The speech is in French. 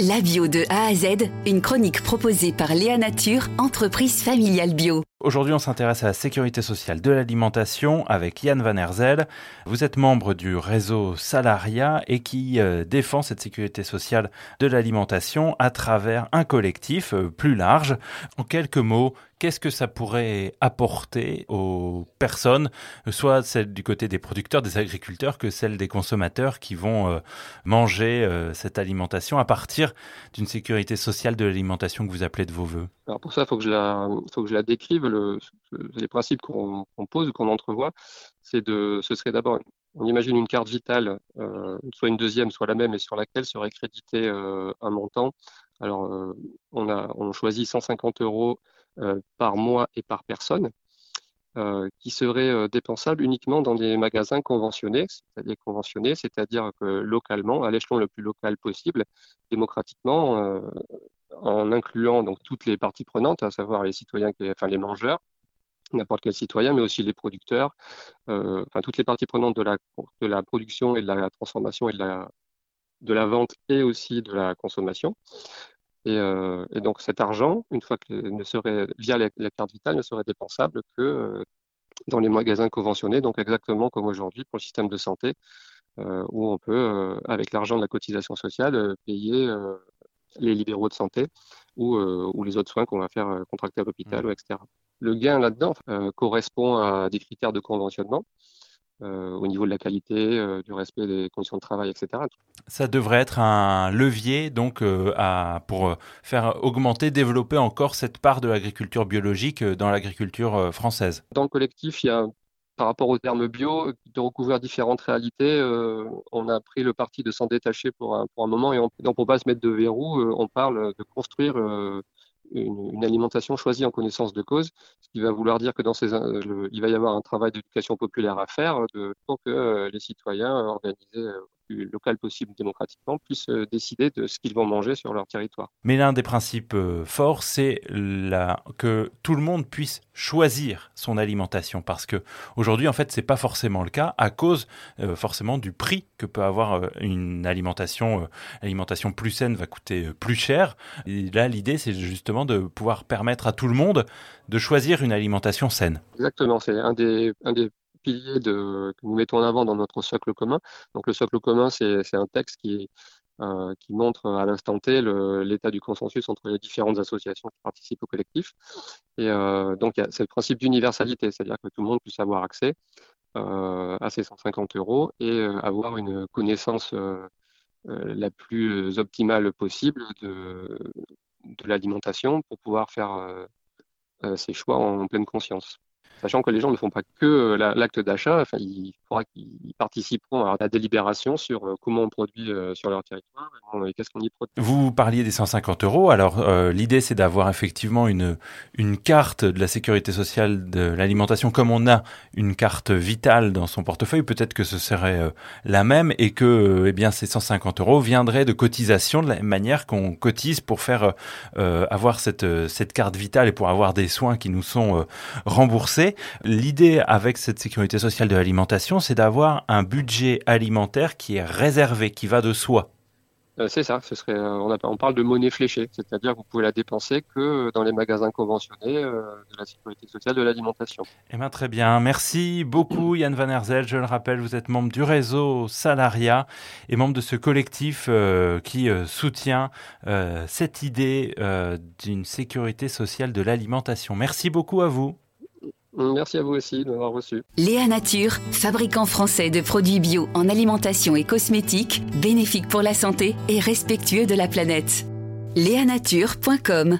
La bio de A à Z, une chronique proposée par Léa Nature, entreprise familiale bio. Aujourd'hui, on s'intéresse à la sécurité sociale de l'alimentation avec Yann Van Herzel. Vous êtes membre du réseau Salaria et qui euh, défend cette sécurité sociale de l'alimentation à travers un collectif euh, plus large. En quelques mots, qu'est-ce que ça pourrait apporter aux personnes, soit celle du côté des producteurs, des agriculteurs, que celle des consommateurs qui vont euh, manger cette alimentation à partir d'une sécurité sociale de l'alimentation que vous appelez de vos voeux? Alors pour ça, il faut, que je la, faut que je la décrive. Le, les principes qu'on pose, qu'on entrevoit, c'est de, ce serait d'abord, on imagine une carte vitale, euh, soit une deuxième, soit la même, et sur laquelle serait crédité euh, un montant. Alors, euh, on, choisit 150 euros par mois et par personne. Euh, qui serait euh, dépensable uniquement dans des magasins conventionnés, c'est-à-dire conventionnés, c'est-à-dire que localement, à l'échelon le plus local possible, démocratiquement, euh, en incluant donc toutes les parties prenantes, à savoir les citoyens, enfin les mangeurs, n'importe quel citoyen, mais aussi les producteurs, enfin toutes les parties prenantes de la, de la production et de la transformation et de la, de la vente et aussi de la consommation. Euh, et, donc cet argent, une fois que ne serait via la, carte vitale, ne serait dépensable que euh, dans les magasins conventionnés, donc exactement comme aujourd'hui pour le système de santé, euh, où on peut, avec l'argent de la cotisation sociale, payer les libéraux de santé ou, ou les autres soins qu'on va faire contracter à l'hôpital, mmh. etc. Le gain là-dedans correspond à des critères de conventionnement. Euh, au niveau de la qualité, euh, du respect des conditions de travail, etc. Ça devrait être un levier donc euh, à, pour faire augmenter, développer encore cette part de l'agriculture biologique dans l'agriculture française. Dans le collectif, il y a par rapport au terme bio, de recouvrir différentes réalités, on a pris le parti de s'en détacher pour un, pour un moment et on, donc pour pas se mettre de verrou, on parle de construire une, alimentation choisie en connaissance de cause, ce qui va vouloir dire que dans ces, il va y avoir un travail d'éducation populaire à faire de, pour que euh, les citoyens organisés euh, plus local possible démocratiquement puissent euh, décider de ce qu'ils vont manger sur leur territoire. Mais l'un des principes forts, c'est que tout le monde puisse choisir son alimentation parce que aujourd'hui en fait c'est pas forcément le cas à cause forcément du prix que peut avoir une alimentation alimentation plus saine va coûter plus cher et là l'idée c'est justement de pouvoir permettre à tout le monde de choisir une alimentation saine. Exactement, c'est un des, un des piliers de, que nous mettons en avant dans notre socle commun. Donc le socle commun, c'est un texte qui, euh, qui montre à l'instant T l'état du consensus entre les différentes associations qui participent au collectif. Et euh, donc c'est le principe d'universalité, c'est-à-dire que tout le monde puisse avoir accès euh, à ces 150 euros et avoir une connaissance la plus optimale possible de l'alimentation pour pouvoir faire ses choix en pleine conscience sachant que les gens ne font pas que euh, l'acte d'achat, enfin, il faudra qu'ils participeront à la délibération sur euh, comment on produit euh, sur leur territoire et qu'est-ce qu'on y produit. Vous parliez des 150 euros. Alors, l'idée, c'est d'avoir effectivement une, carte de la sécurité sociale de l'alimentation comme on a une carte vitale dans son portefeuille. Peut-être que ce serait la même et que eh bien, ces 150 euros viendraient de cotisation de la manière qu'on cotise pour faire avoir cette carte vitale et pour avoir des soins qui nous sont remboursés. L'idée avec cette sécurité sociale de l'alimentation, c'est d'avoir un budget alimentaire qui est réservé, qui va de soi. Euh, c'est ça, ce serait, euh, on, parle de monnaie fléchée, c'est-à-dire que vous pouvez la dépenser que dans les magasins conventionnés euh, de la sécurité sociale de l'alimentation. Eh bien, très bien, merci beaucoup Yann Van Herzel. Je le rappelle, vous êtes membre du réseau Salaria et membre de ce collectif qui soutient cette idée d'une sécurité sociale de l'alimentation. Merci beaucoup à vous. Merci à vous aussi de m'avoir reçu. Léa Nature, fabricant français de produits bio en alimentation et cosmétiques, bénéfique pour la santé et respectueux de la planète. Léanature.com